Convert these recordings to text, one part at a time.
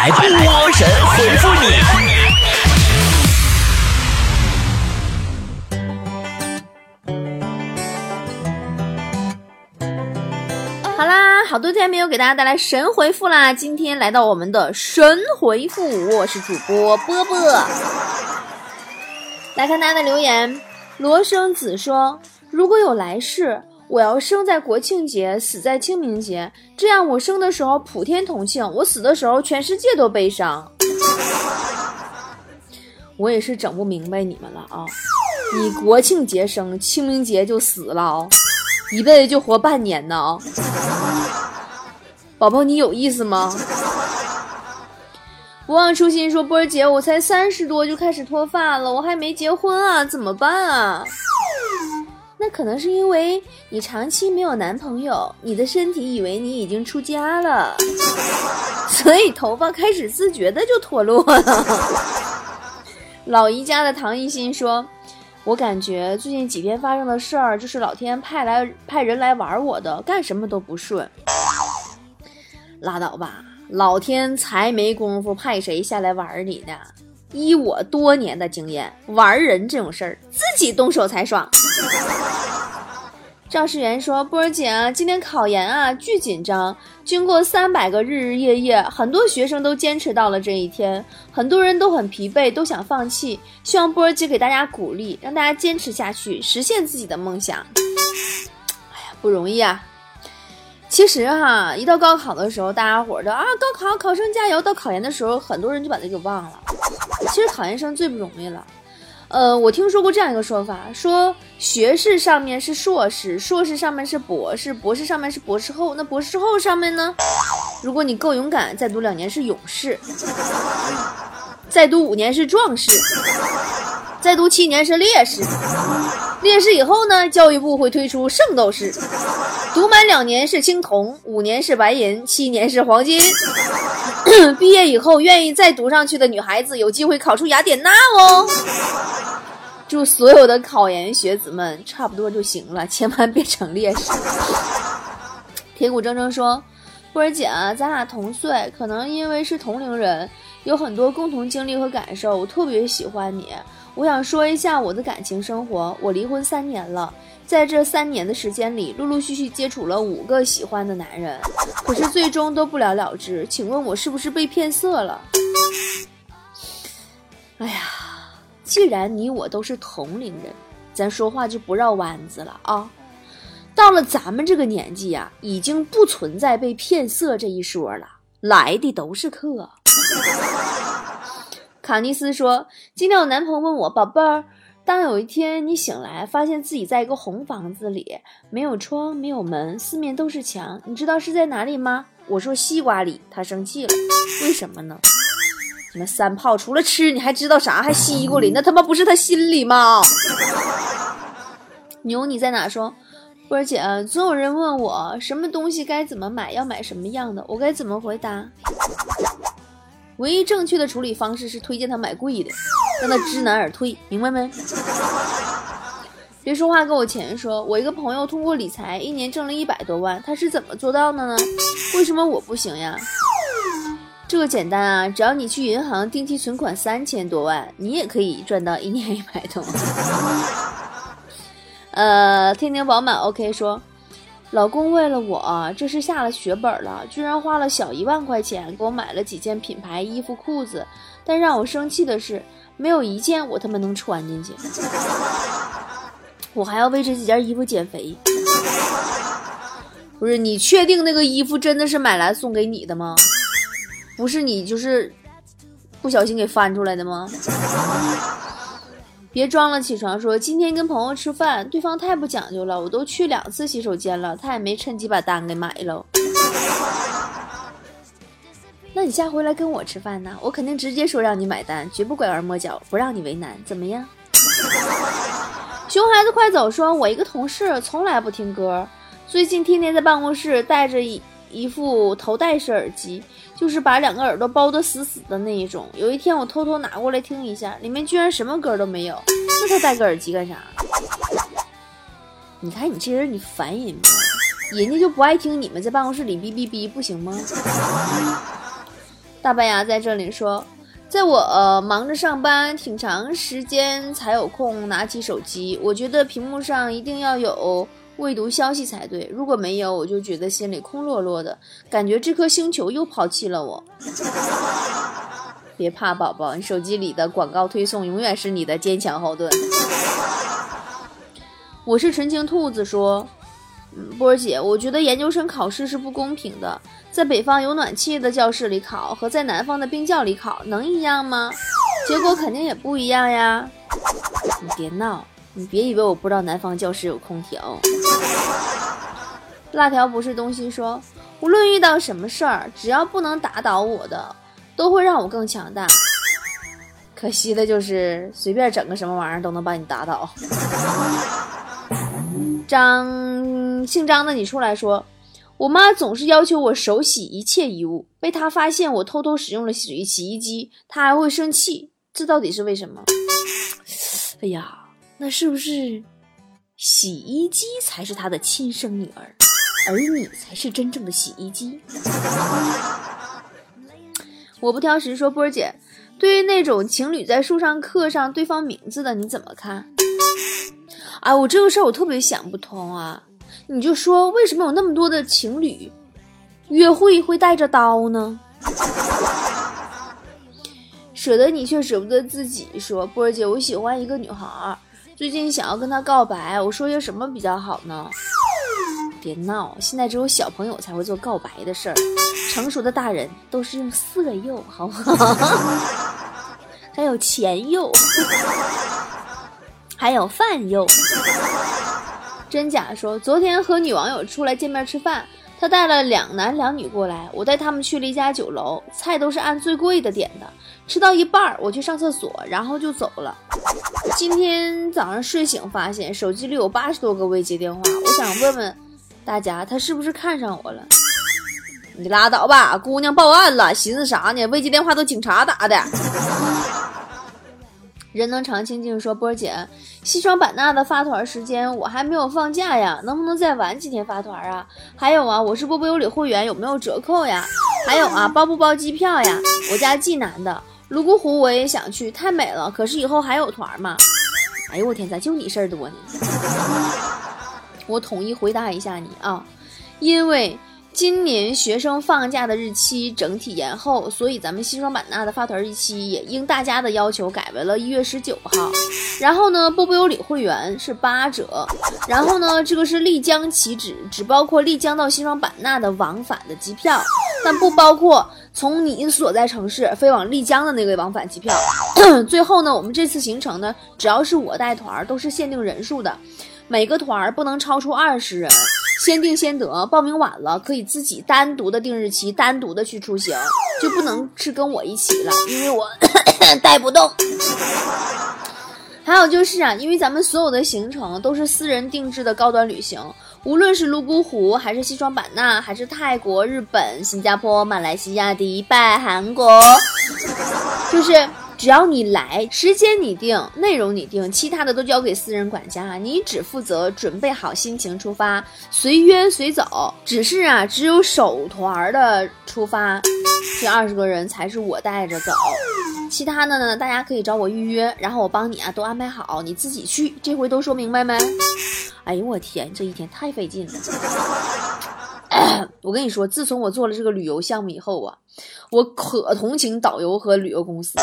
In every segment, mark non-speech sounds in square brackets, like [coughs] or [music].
来，波神回复你。好啦，好多天没有给大家带来神回复啦，今天来到我们的神回复，我是主播波波。来看大家的留言，罗生子说：“如果有来世，我要生在国庆节，死在清明节，这样我生的时候普天同庆，我死的时候全世界都悲伤。”我也是整不明白你们了啊！你国庆节生，清明节就死了啊！一辈子就活半年呢啊！宝宝，你有意思吗？不忘初心说波儿姐，我才三十多就开始脱发了，我还没结婚啊，怎么办啊？那可能是因为你长期没有男朋友，你的身体以为你已经出家了，所以头发开始自觉的就脱落了。[laughs] 老姨家的唐艺昕说。我感觉最近几天发生的事儿，就是老天派来派人来玩我的，干什么都不顺。拉倒吧，老天才没工夫派谁下来玩你呢。依我多年的经验，玩人这种事儿，自己动手才爽。[laughs] 赵世元说：“波儿姐啊，今天考研啊，巨紧张。经过三百个日日夜夜，很多学生都坚持到了这一天，很多人都很疲惫，都想放弃。希望波儿姐给大家鼓励，让大家坚持下去，实现自己的梦想。哎呀，不容易啊！其实哈，一到高考的时候，大家伙儿都啊，高考考生加油。到考研的时候，很多人就把这给忘了。其实考研生最不容易了。”呃，我听说过这样一个说法，说学士上面是硕士，硕士上面是博士，博士上面是博士后，那博士后上面呢？如果你够勇敢，再读两年是勇士，再读五年是壮士，再读七年是烈士，烈士以后呢？教育部会推出圣斗士，读满两年是青铜，五年是白银，七年是黄金。[clears throat] 毕业以后愿意再读上去的女孩子，有机会考出雅典娜哦。祝所有的考研学子们差不多就行了，千万别成烈士。[laughs] 铁骨铮铮说：“波儿姐啊，咱俩同岁，可能因为是同龄人，有很多共同经历和感受。我特别喜欢你，我想说一下我的感情生活。我离婚三年了。”在这三年的时间里，陆陆续续接触了五个喜欢的男人，可是最终都不了了之。请问我是不是被骗色了？哎呀，既然你我都是同龄人，咱说话就不绕弯子了啊！到了咱们这个年纪呀，已经不存在被骗色这一说了，来的都是客。卡尼斯说：“今天我男朋友问我，宝贝儿。”当有一天你醒来，发现自己在一个红房子里，没有窗，没有门，四面都是墙，你知道是在哪里吗？我说西瓜里，他生气了，为什么呢？你们三炮除了吃，你还知道啥？还西瓜里？那他妈不是他心里吗？[laughs] 牛你在哪？说，波儿姐，总有人问我什么东西该怎么买，要买什么样的，我该怎么回答？唯一正确的处理方式是推荐他买贵的，让他知难而退，明白没？[laughs] 别说话，给我钱。说我一个朋友通过理财，一年挣了一百多万，他是怎么做到的呢？为什么我不行呀？这个简单啊，只要你去银行定期存款三千多万，你也可以赚到一年一百多万。[laughs] 呃，天天饱满。OK，说。老公为了我，这是下了血本了，居然花了小一万块钱给我买了几件品牌衣服裤子。但让我生气的是，没有一件我他妈能穿进去。[laughs] 我还要为这几件衣服减肥。不是你确定那个衣服真的是买来送给你的吗？不是你就是不小心给翻出来的吗？别装了，起床说今天跟朋友吃饭，对方太不讲究了，我都去两次洗手间了，他也没趁机把单给买了。那你下回来跟我吃饭呢，我肯定直接说让你买单，绝不拐弯抹角，不让你为难，怎么样？[laughs] 熊孩子快走，说我一个同事从来不听歌，最近天天在办公室带着。一副头戴式耳机，就是把两个耳朵包得死死的那一种。有一天我偷偷拿过来听一下，里面居然什么歌都没有。那他戴个耳机干啥？你看你这人，你烦人不？人家就不爱听你们在办公室里哔哔哔，不行吗？大白牙在这里说，在我、忙着上班，挺长时间才有空拿起手机。我觉得屏幕上一定要有未读消息才对，如果没有，我就觉得心里空落落的，感觉这颗星球又抛弃了我。[laughs] 别怕，宝宝，你手机里的广告推送永远是你的坚强后盾。我是纯情兔子说，波儿姐，我觉得研究生考试是不公平的，在北方有暖气的教室里考和在南方的冰窖里考能一样吗？结果肯定也不一样呀。你别闹，你别以为我不知道南方教室有空调。辣条不是东西说，无论遇到什么事儿，只要不能打倒我的。都会让我更强大，可惜的就是随便整个什么玩意儿都能把你打倒。张姓张的，你出来说，我妈总是要求我手洗一切衣物，被她发现我偷偷使用了洗洗衣机，她还会生气，这到底是为什么？[sighs] 哎呀，那是不是洗衣机才是他的亲生女儿，而你才是真正的洗衣机？[laughs] 我不挑食说波儿姐，对于那种情侣在树上刻上对方名字的，你怎么看？哎，我这个事儿我特别想不通啊！你就说为什么有那么多的情侣约会会带着刀呢？[laughs] 舍得你却舍不得自己，说波儿姐，我喜欢一个女孩，最近想要跟他告白，我说些什么比较好呢？别闹，现在只有小朋友才会做告白的事儿，成熟的大人都是用色诱，好不好？[laughs] 还有钱诱，还有饭诱。真假说，昨天和女网友出来见面吃饭，他带了两男两女过来，我带他们去了一家酒楼，菜都是按最贵的点的。吃到一半，我去上厕所，然后就走了。今天早上睡醒发现手机里有八十多个未接电话，我想问问。大家，他是不是看上我了？你拉倒吧，姑娘报案了，寻思啥呢？未接电话都警察打的。人能常清静说，波儿姐，西双版纳的发团时间我还没有放假呀，能不能再晚几天发团啊？还有啊，我是波波有礼会员，有没有折扣呀？还有啊，包不包机票呀？我家济南的泸沽湖我也想去，太美了，可是以后还有团吗？哎呦我天，咋就你事儿多呢？我统一回答一下你啊，因为今年学生放假的日期整体延后，所以咱们西双版纳的发团日期也应大家的要求改为了一月十九号。然后呢，波波有理会员是八折。然后呢，这个是丽江起止，只包括丽江到西双版纳的往返的机票，但不包括从你所在城市飞往丽江的那个往返机票。[clears throat] 最后呢，我们这次行程呢，只要是我带团，都是限定人数的。每个团儿不能超出二十人，先定先得。报名晚了可以自己单独的定日期，单独的去出行，就不能是跟我一起了，因为我 [coughs] 带不动。还有就是啊，因为咱们所有的行程都是私人定制的高端旅行，无论是泸沽湖，还是西双版纳，还是泰国、日本、新加坡、马来西亚、迪拜、韩国，就是。只要你来，时间你定，内容你定，其他的都交给私人管家，你只负责准备好心情出发，随约随走。只是啊，只有首团的出发，这二十个人才是我带着走，其他的呢，大家可以找我预约，然后我帮你啊都安排好，你自己去。这回都说明白没？哎呦我天，这一天太费劲了。[coughs] 我跟你说，自从我做了这个旅游项目以后啊，我可同情导游和旅游公司。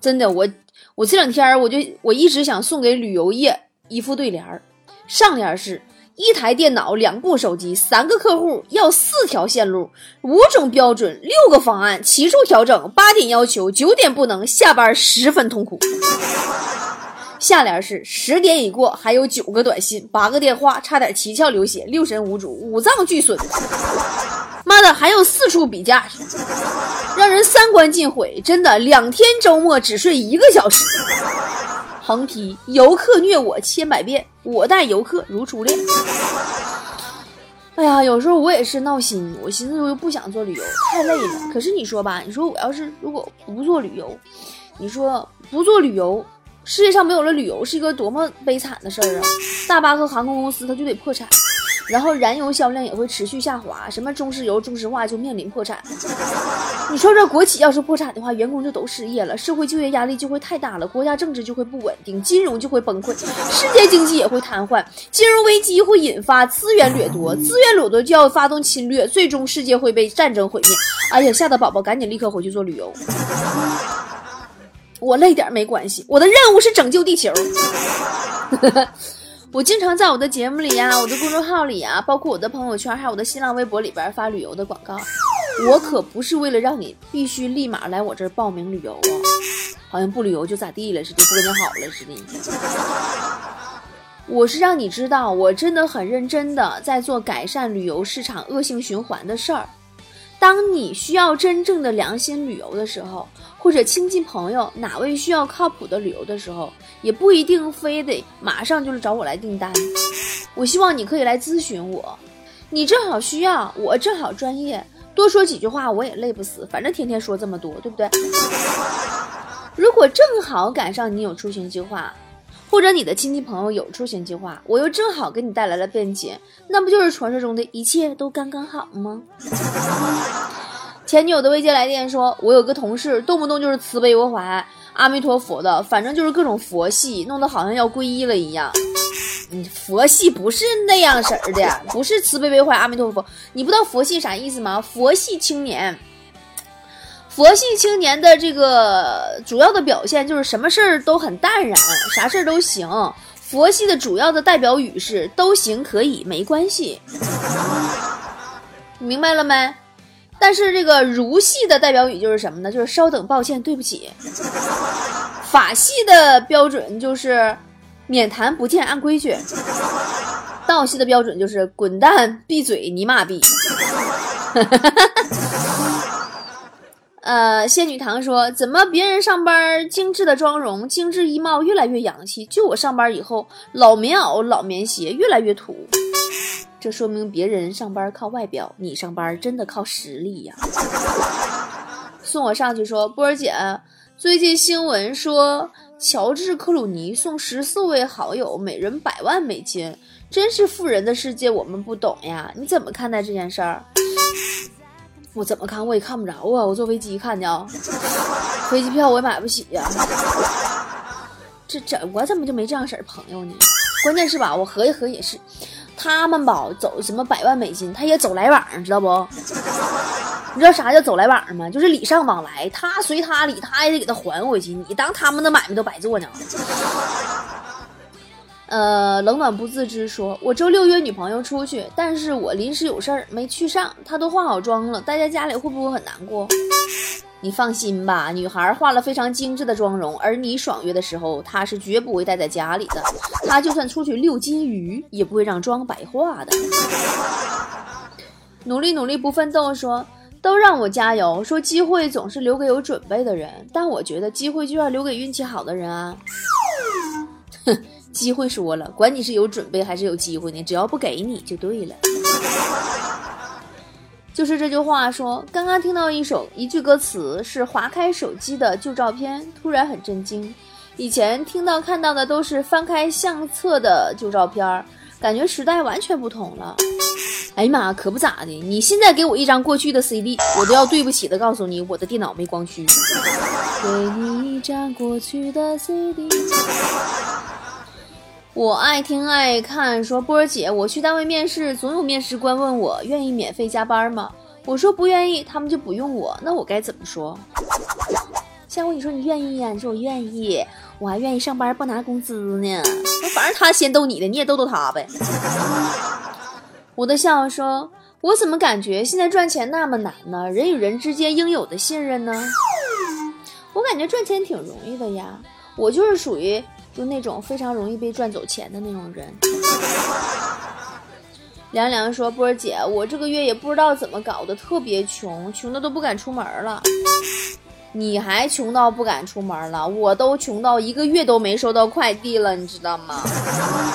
真的，我我这两天我就我一直想送给旅游业一副对联儿，上联是一台电脑、两部手机、三个客户要四条线路、五种标准、六个方案、七处调整、八点要求、九点不能下班，十分痛苦。下联是十点已过，还有九个短信、八个电话，差点七窍流血、六神无主、五脏俱损。妈的，还有四处比价，让人三观尽毁。真的，两天周末只睡一个小时。横批：游客虐我千百遍，我待游客如初恋。哎呀，有时候我也是闹心，我寻思我又不想做旅游，太累了。可是你说吧，你说我要是如果不做旅游，你说不做旅游，世界上没有了旅游是一个多么悲惨的事儿啊！大巴和航空公司它就得破产。然后燃油销量也会持续下滑，什么中石油、中石化就面临破产。[laughs] 你说这国企要是破产的话，员工就都失业了，社会就业压力就会太大了，国家政治就会不稳定，金融就会崩溃，世界经济也会瘫痪，金融危机会引发资源掠夺，资源掠夺就要发动侵略，最终世界会被战争毁灭。哎呀，吓得宝宝赶紧立刻回去做旅游。我累点没关系，我的任务是拯救地球。[laughs] 我经常在我的节目里呀、我的公众号里啊，包括我的朋友圈，还有我的新浪微博里边发旅游的广告。我可不是为了让你必须立马来我这儿报名旅游啊，好像不旅游就咋地了似的，不跟你好了似的。我是让你知道，我真的很认真的在做改善旅游市场恶性循环的事儿。当你需要真正的良心旅游的时候，或者亲戚朋友哪位需要靠谱的旅游的时候，也不一定非得马上就是找我来订单。我希望你可以来咨询我，你正好需要，我正好专业，多说几句话我也累不死，反正天天说这么多，对不对？如果正好赶上你有出行计划，或者你的亲戚朋友有出行计划，我又正好给你带来了便捷，那不就是传说中的一切都刚刚好吗？前女友的未接来电说，我有个同事动不动就是慈悲为怀、阿弥陀佛的，反正就是各种佛系，弄得好像要皈依了一样。嗯，佛系不是那样式儿的，不是慈悲为怀、阿弥陀佛。你不知道佛系啥意思吗？佛系青年。佛系青年的这个主要的表现就是什么事儿都很淡然，啥事儿都行。佛系的主要的代表语是都行，可以，没关系。明白了没？但是这个儒系的代表语就是什么呢？就是稍等，抱歉，对不起。法系的标准就是免谈不见，按规矩。道系的标准就是滚蛋，闭嘴，你妈逼。呃，仙女堂说，怎么别人上班精致的妆容、精致衣帽越来越洋气，就我上班以后老棉袄、老棉鞋越来越土。这说明别人上班靠外表，你上班真的靠实力呀。送我上去说，波儿姐，最近新闻说乔治克鲁尼送十四位好友每人百万美金，真是富人的世界，我们不懂呀。你怎么看待这件事儿？我怎么看我也看不着啊！我坐飞机看的啊，[laughs] 飞机票我也买不起呀。这这我怎么就没这样式儿朋友呢？关键是吧，我合计合计也是，他们吧走什么百万美金，他也走来往，知道不？你知道啥叫走来往吗？就是礼尚往来，他随他礼，他也得给他还回去。你当他们的买卖都白做呢？呃，冷暖不自知说，我周六约女朋友出去，但是我临时有事儿没去上，她都化好妆了，待在家里会不会很难过？你放心吧，女孩化了非常精致的妆容，而你爽约的时候，她是绝不会待在家里的，她就算出去遛金鱼，也不会让妆白化的。[laughs] 努力努力不奋斗说，都让我加油，说机会总是留给有准备的人，但我觉得机会就要留给运气好的人啊。哼。[laughs] 机会说了，管你是有准备还是有机会呢，只要不给你就对了。就是这句话说，刚刚听到一首一句歌词是划开手机的旧照片，突然很震惊。以前听到看到的都是翻开相册的旧照片，感觉时代完全不同了。哎呀妈，可不咋的，你现在给我一张过去的 CD，我都要对不起的告诉你，我的电脑没光驱。给你一张过去的 CD。我爱听爱看，说波儿姐，我去单位面试，总有面试官问我愿意免费加班吗？我说不愿意，他们就不用我，那我该怎么说？下回你说你愿意呀？你说我愿意，我还愿意上班不拿工资呢。那反正他先逗你的，你也逗逗他呗。我的笑说，我怎么感觉现在赚钱那么难呢？人与人之间应有的信任呢？我感觉赚钱挺容易的呀，我就是属于。就那种非常容易被赚走钱的那种人。凉凉说：“波儿姐，我这个月也不知道怎么搞的，特别穷，穷的都不敢出门了。你还穷到不敢出门了？我都穷到一个月都没收到快递了，你知道吗？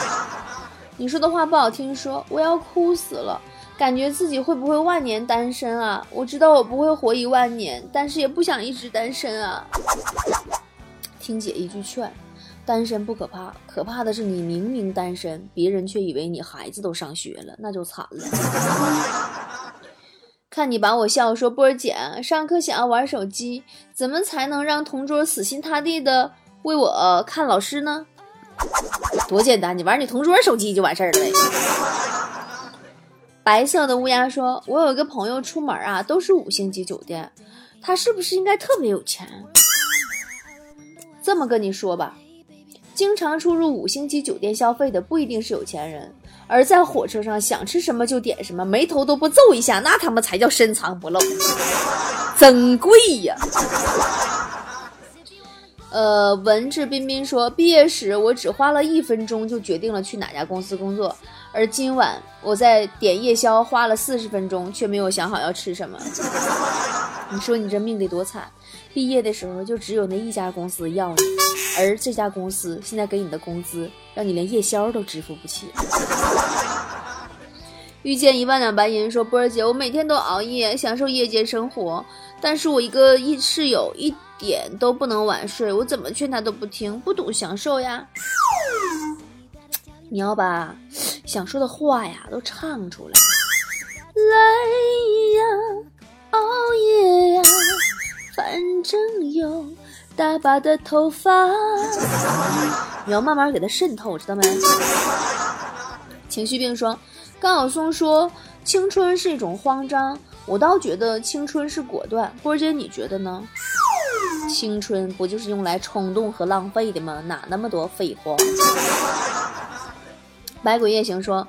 [laughs] 你说的话不好听，说我要哭死了，感觉自己会不会万年单身啊？我知道我不会活一万年，但是也不想一直单身啊。听姐一句劝。”单身不可怕，可怕的是你明明单身，别人却以为你孩子都上学了，那就惨了。[laughs] 看你把我笑说波儿姐，上课想要玩手机，怎么才能让同桌死心塌地的为我看老师呢？多简单，你玩你同桌手机就完事儿了呗。白色的乌鸦说：“我有一个朋友出门啊，都是五星级酒店，他是不是应该特别有钱？”这么跟你说吧，经常出入五星级酒店消费的不一定是有钱人，而在火车上想吃什么就点什么，眉头都不皱一下，那他妈才叫深藏不露，真贵呀！呃，文质彬彬说，毕业时我只花了一分钟就决定了去哪家公司工作，而今晚我在点夜宵花了四十分钟，却没有想好要吃什么。你说你这命得多惨！毕业的时候就只有那一家公司要你，而这家公司现在给你的工资，让你连夜宵都支付不起。[laughs] 遇见一万两白银说，波儿姐，我每天都熬夜享受夜间生活，但是我一个一室友一。点都不能晚睡，我怎么劝他都不听，不懂享受呀。你要把想说的话呀都唱出来。来呀，熬夜呀，反正有大把的头发。你要慢慢给他渗透，知道没？情绪病说，高晓松说青春是一种慌张，我倒觉得青春是果断。波姐，你觉得呢？青春不就是用来冲动和浪费的吗？哪那么多废话？百鬼夜行说，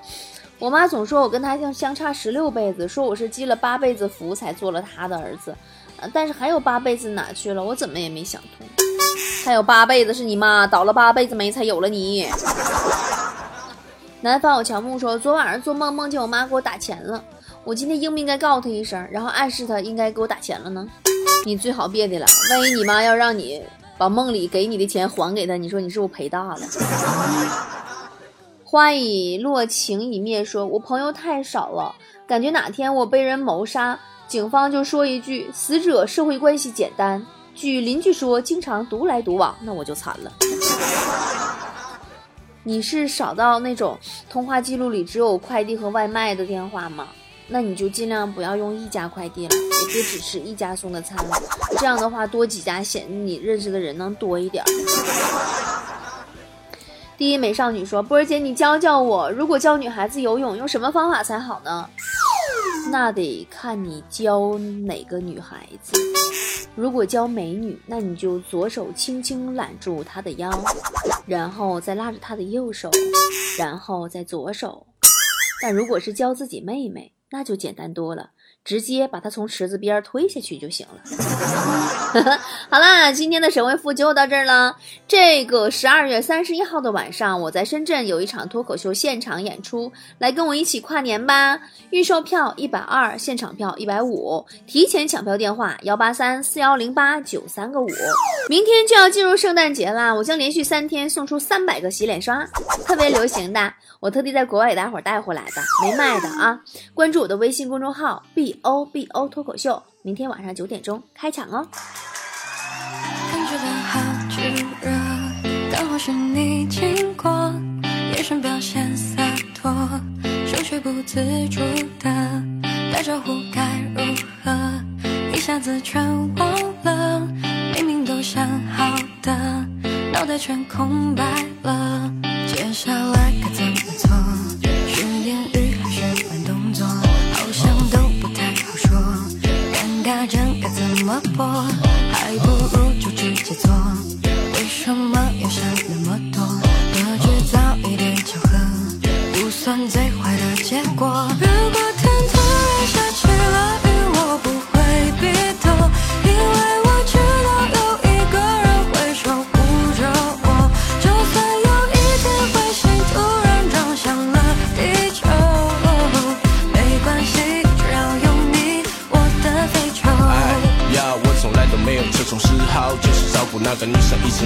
我妈总说我跟他相相差十六辈子，说我是积了八辈子福才做了他的儿子。但是还有八辈子哪去了？我怎么也没想通。还有八辈子是你妈倒了八辈子霉才有了你。南方有乔木说，昨晚上做梦梦见我妈给我打钱了，我今天应不应该告诉她一声，然后暗示她应该给我打钱了呢？你最好别的了，万一你妈要让你把梦里给你的钱还给她，你说你是不是赔大了？花已落，情已灭。说我朋友太少了，感觉哪天我被人谋杀，警方就说一句死者社会关系简单，据邻居说经常独来独往，那我就惨了。你是少到那种通话记录里只有快递和外卖的电话吗？那你就尽量不要用一家快递了，也别只吃一家送的餐了。这样的话，多几家显得你认识的人能多一点。第一美少女说：“波儿姐，你教教我，如果教女孩子游泳，用什么方法才好呢？”那得看你教哪个女孩子。如果教美女，那你就左手轻轻揽住她的腰，然后再拉着她的右手，然后再左手。但如果是教自己妹妹，那就简单多了。直接把他从池子边推下去就行了。[laughs] 好啦，今天的神回复就到这儿了。这个十二月三十一号的晚上，我在深圳有一场脱口秀现场演出，来跟我一起跨年吧！预售票一百二，现场票一百五，提前抢票电话幺八三四幺零八九三个五。明天就要进入圣诞节啦，我将连续三天送出三百个洗脸刷，特别流行的，我特地在国外给大伙儿带回来的，没卖的啊！关注我的微信公众号 B。O B O 脱口秀，明天晚上九点钟开抢哦。感觉刚好热，刚好是你经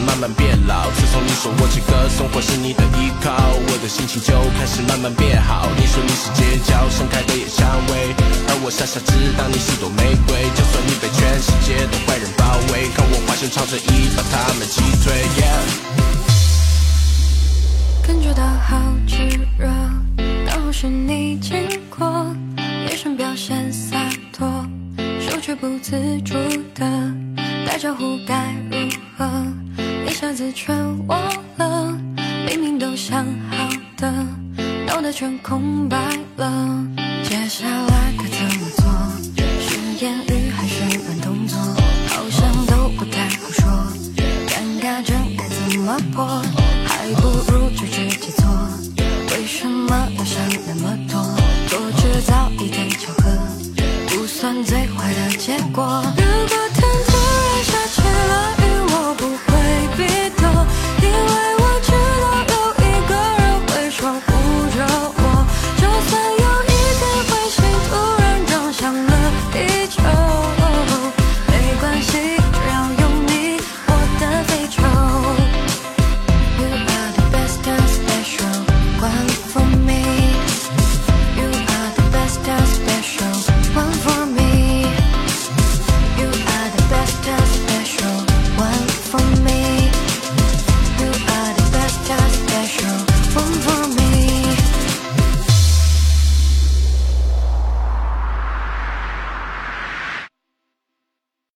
慢慢变老。自从你说我这个生活是你的依靠，我的心情就开始慢慢变好。你说你是街角盛开的野蔷薇，而我傻傻知道你是朵玫瑰。就算你被全世界的坏人包围，看我化身超人一把他们击退。感觉到好炙热，刚好是你经过，眼神表现洒脱，手却不自主的打招呼该自劝我。